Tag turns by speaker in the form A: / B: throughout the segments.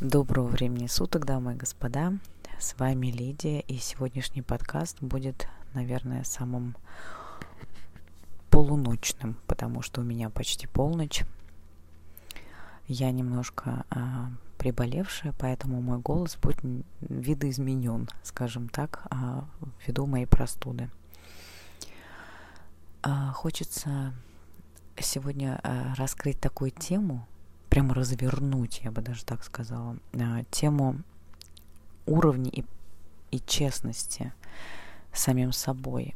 A: Доброго времени суток, дамы и господа. С вами Лидия, и сегодняшний подкаст будет, наверное, самым полуночным, потому что у меня почти полночь. Я немножко а, приболевшая, поэтому мой голос будет видоизменен, скажем так, а, ввиду моей простуды. А, хочется сегодня а, раскрыть такую тему, прямо развернуть, я бы даже так сказала, а, тему уровня и, и честности самим собой.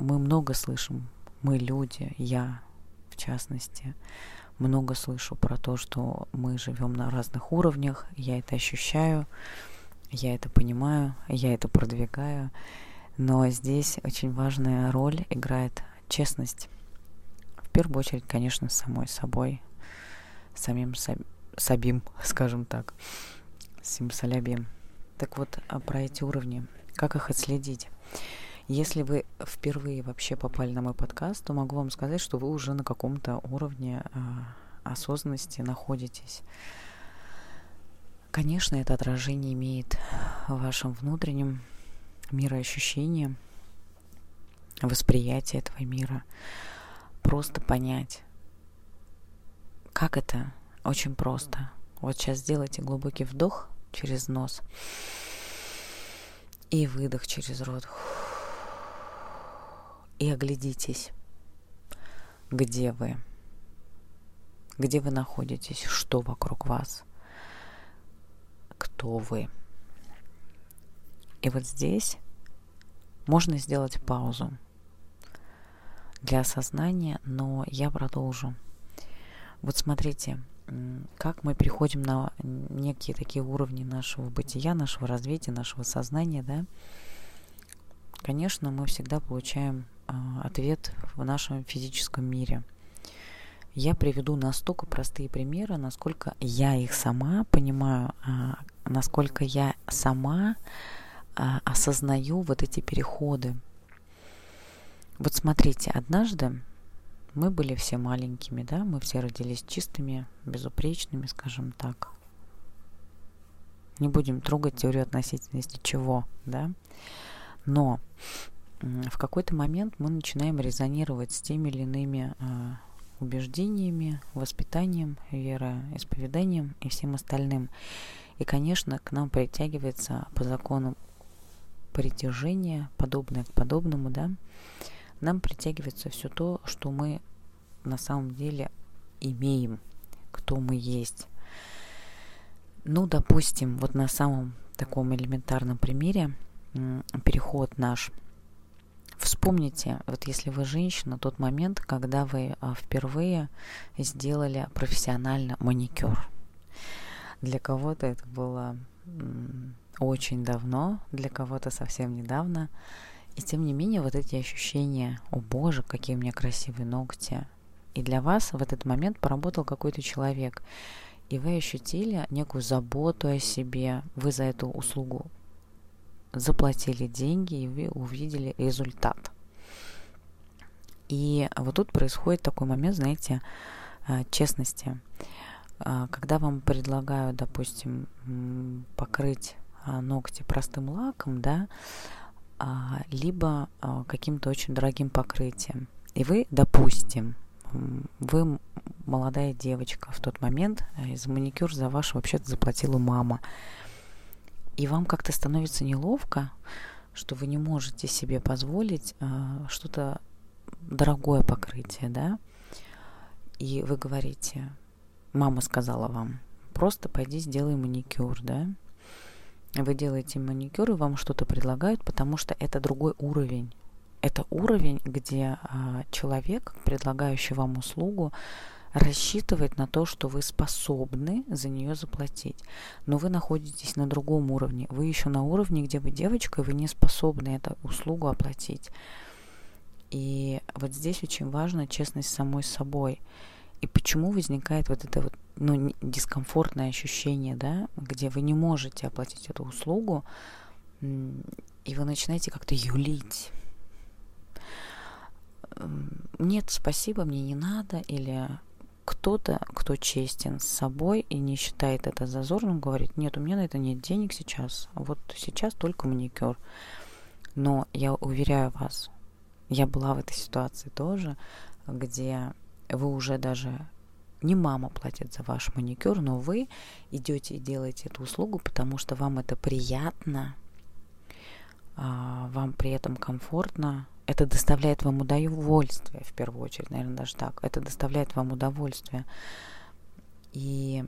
A: Мы много слышим, мы люди, я в частности, много слышу про то, что мы живем на разных уровнях, я это ощущаю, я это понимаю, я это продвигаю, но здесь очень важная роль играет честность. В первую очередь, конечно, самой собой, самим Сабим, скажем так, Симсалябим. Так вот, а про эти уровни, как их отследить? Если вы впервые вообще попали на мой подкаст, то могу вам сказать, что вы уже на каком-то уровне э, осознанности находитесь. Конечно, это отражение имеет в вашем внутреннем мироощущении, восприятие этого мира. Просто понять, как это? Очень просто. Вот сейчас сделайте глубокий вдох через нос и выдох через рот. И оглядитесь, где вы, где вы находитесь, что вокруг вас, кто вы. И вот здесь можно сделать паузу для осознания, но я продолжу. Вот смотрите, как мы приходим на некие такие уровни нашего бытия, нашего развития, нашего сознания, да, конечно, мы всегда получаем э, ответ в нашем физическом мире. Я приведу настолько простые примеры, насколько я их сама понимаю, э, насколько я сама э, осознаю вот эти переходы. Вот смотрите, однажды мы были все маленькими, да, мы все родились чистыми, безупречными, скажем так. Не будем трогать теорию относительности чего, да. Но в какой-то момент мы начинаем резонировать с теми или иными э, убеждениями, воспитанием, вероисповеданием и всем остальным. И, конечно, к нам притягивается по закону притяжения, подобное к подобному, да, нам притягивается все то, что мы на самом деле имеем, кто мы есть. Ну, допустим, вот на самом таком элементарном примере переход наш. Вспомните, вот если вы женщина, тот момент, когда вы а, впервые сделали профессионально маникюр. Для кого-то это было очень давно, для кого-то совсем недавно. И тем не менее, вот эти ощущения, о боже, какие у меня красивые ногти. И для вас в этот момент поработал какой-то человек. И вы ощутили некую заботу о себе. Вы за эту услугу заплатили деньги, и вы увидели результат. И вот тут происходит такой момент, знаете, э, честности. Э, когда вам предлагают, допустим, покрыть э, ногти простым лаком, да, либо а, каким-то очень дорогим покрытием. И вы, допустим, вы молодая девочка в тот момент, за маникюр за ваш вообще-то заплатила мама. И вам как-то становится неловко, что вы не можете себе позволить э, что-то дорогое покрытие, да? И вы говорите, мама сказала вам, просто пойди сделай маникюр, да? Вы делаете маникюр и вам что-то предлагают, потому что это другой уровень. Это уровень где а, человек, предлагающий вам услугу, рассчитывает на то, что вы способны за нее заплатить. Но вы находитесь на другом уровне. Вы еще на уровне, где вы девочка, и вы не способны эту услугу оплатить. И вот здесь очень важна честность самой собой. И почему возникает вот это вот ну, дискомфортное ощущение, да, где вы не можете оплатить эту услугу, и вы начинаете как-то юлить. Нет, спасибо, мне не надо, или кто-то, кто честен с собой и не считает это зазорным, говорит, нет, у меня на это нет денег сейчас, вот сейчас только маникюр. Но я уверяю вас, я была в этой ситуации тоже, где вы уже даже не мама платит за ваш маникюр, но вы идете и делаете эту услугу, потому что вам это приятно, а, вам при этом комфортно, это доставляет вам удовольствие, в первую очередь, наверное, даже так. Это доставляет вам удовольствие. И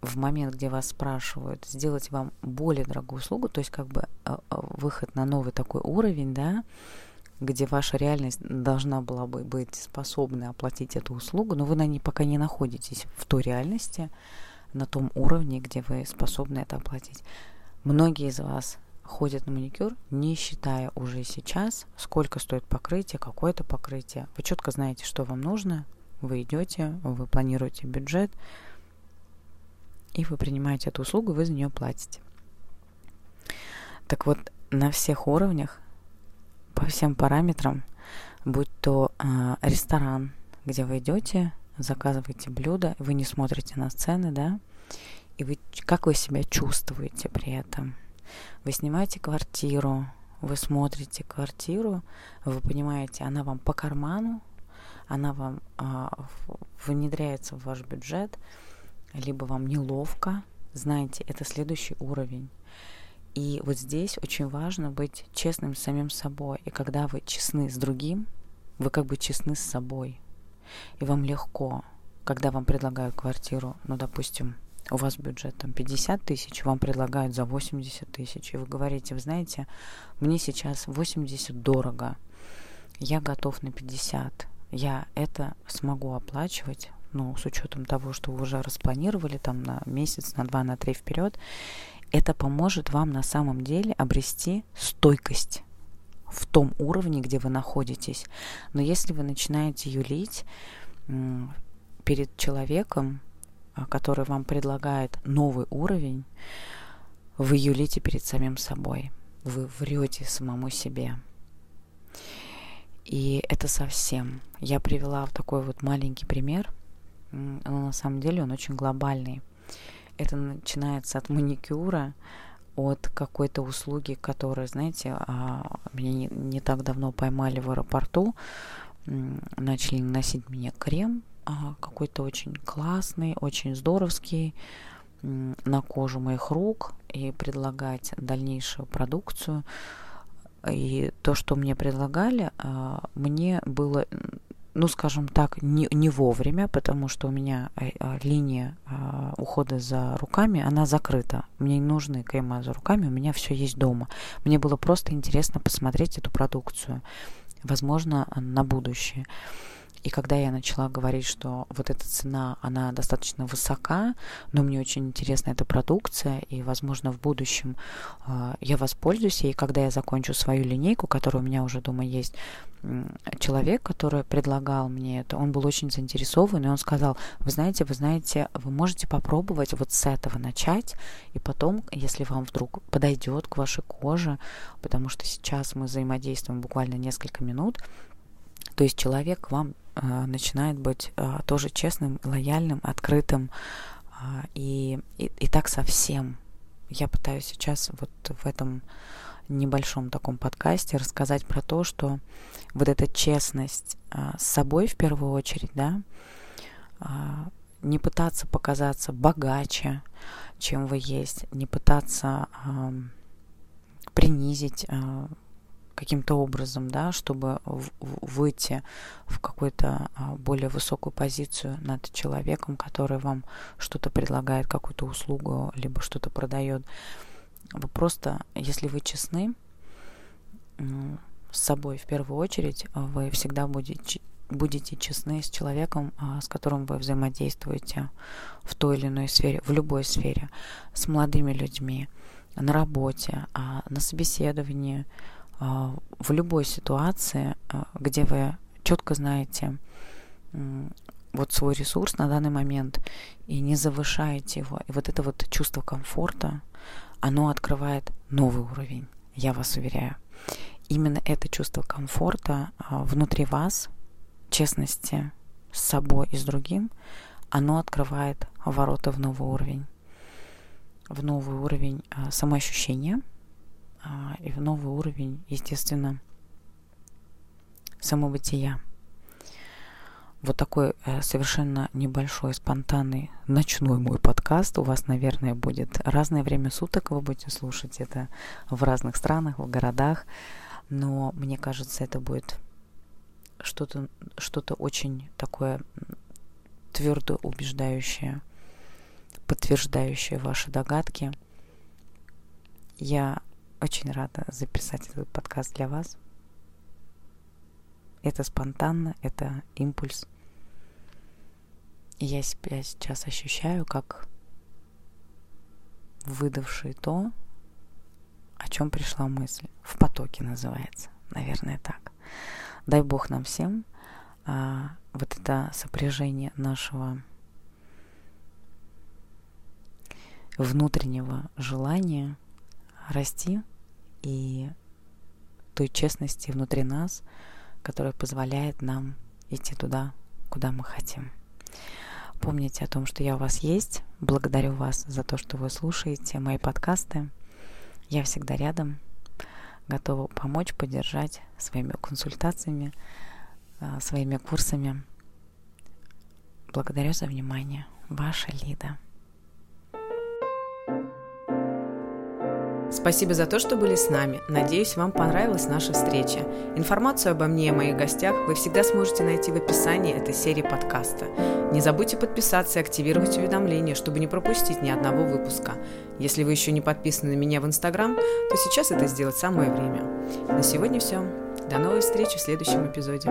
A: в момент, где вас спрашивают сделать вам более дорогую услугу, то есть как бы а, а, выход на новый такой уровень, да, где ваша реальность должна была бы быть способна оплатить эту услугу, но вы на ней пока не находитесь в той реальности, на том уровне, где вы способны это оплатить. Многие из вас ходят на маникюр, не считая уже сейчас, сколько стоит покрытие, какое это покрытие. Вы четко знаете, что вам нужно, вы идете, вы планируете бюджет, и вы принимаете эту услугу, вы за нее платите. Так вот, на всех уровнях, по всем параметрам, будь то э, ресторан, где вы идете, заказываете блюдо, вы не смотрите на цены, да, и вы, как вы себя чувствуете при этом – вы снимаете квартиру, вы смотрите квартиру, вы понимаете, она вам по карману, она вам а, внедряется в ваш бюджет, либо вам неловко, знаете, это следующий уровень. И вот здесь очень важно быть честным с самим собой. И когда вы честны с другим, вы как бы честны с собой. И вам легко, когда вам предлагают квартиру, ну, допустим, у вас бюджет там 50 тысяч, вам предлагают за 80 тысяч, и вы говорите, вы знаете, мне сейчас 80 дорого, я готов на 50, я это смогу оплачивать, ну, с учетом того, что вы уже распланировали там на месяц, на два, на три вперед, это поможет вам на самом деле обрести стойкость в том уровне, где вы находитесь. Но если вы начинаете юлить перед человеком, а, который вам предлагает новый уровень, вы юлите перед самим собой. Вы врете самому себе. И это совсем. Я привела такой вот маленький пример, но на самом деле он очень глобальный. Это начинается от маникюра, от какой-то услуги, которая, знаете, а, меня не, не так давно поймали в аэропорту, начали наносить мне крем а, какой-то очень классный, очень здоровский на кожу моих рук и предлагать дальнейшую продукцию. И то, что мне предлагали, а, мне было, ну, скажем так, не, не вовремя, потому что у меня э, а, линия ухода за руками, она закрыта. Мне не нужны крема за руками, у меня все есть дома. Мне было просто интересно посмотреть эту продукцию, возможно, на будущее. И когда я начала говорить, что вот эта цена, она достаточно высока, но мне очень интересна эта продукция, и, возможно, в будущем э, я воспользуюсь ей, когда я закончу свою линейку, которая у меня уже дома есть, человек, который предлагал мне это, он был очень заинтересован, и он сказал, вы знаете, вы знаете, вы можете попробовать вот с этого начать, и потом, если вам вдруг подойдет к вашей коже, потому что сейчас мы взаимодействуем буквально несколько минут, то есть человек вам начинает быть э, тоже честным, лояльным, открытым. Э, и, и, и так совсем. Я пытаюсь сейчас вот в этом небольшом таком подкасте рассказать про то, что вот эта честность с собой в первую очередь, да, не пытаться показаться богаче, чем вы есть, не пытаться принизить каким-то образом, да, чтобы выйти в какую-то а, более высокую позицию над человеком, который вам что-то предлагает, какую-то услугу, либо что-то продает. Вы просто, если вы честны, с собой в первую очередь, вы всегда будете, будете честны с человеком, а, с которым вы взаимодействуете в той или иной сфере, в любой сфере, с молодыми людьми, на работе, а, на собеседовании, а, в любой ситуации, где вы четко знаете вот свой ресурс на данный момент и не завышаете его. И вот это вот чувство комфорта, оно открывает новый уровень, я вас уверяю. Именно это чувство комфорта внутри вас – честности с собой и с другим, оно открывает ворота в новый уровень. В новый уровень а, самоощущения а, и в новый уровень, естественно, самобытия. Вот такой э, совершенно небольшой, спонтанный ночной мой подкаст. У вас, наверное, будет разное время суток, вы будете слушать это в разных странах, в городах. Но мне кажется, это будет что-то что очень такое твердо убеждающее, подтверждающее ваши догадки. Я очень рада записать этот подкаст для вас. Это спонтанно, это импульс. И я себя сейчас ощущаю как выдавший то, о чем пришла мысль. В потоке называется, наверное, так. Дай Бог нам всем а, вот это сопряжение нашего внутреннего желания расти и той честности внутри нас, которая позволяет нам идти туда, куда мы хотим. Помните о том, что я у вас есть. Благодарю вас за то, что вы слушаете мои подкасты. Я всегда рядом готова помочь, поддержать своими консультациями, а, своими курсами. Благодарю за внимание. Ваша Лида.
B: Спасибо за то, что были с нами. Надеюсь, вам понравилась наша встреча. Информацию обо мне и моих гостях вы всегда сможете найти в описании этой серии подкаста. Не забудьте подписаться и активировать уведомления, чтобы не пропустить ни одного выпуска. Если вы еще не подписаны на меня в Инстаграм, то сейчас это сделать самое время. На сегодня все. До новой встречи в следующем эпизоде.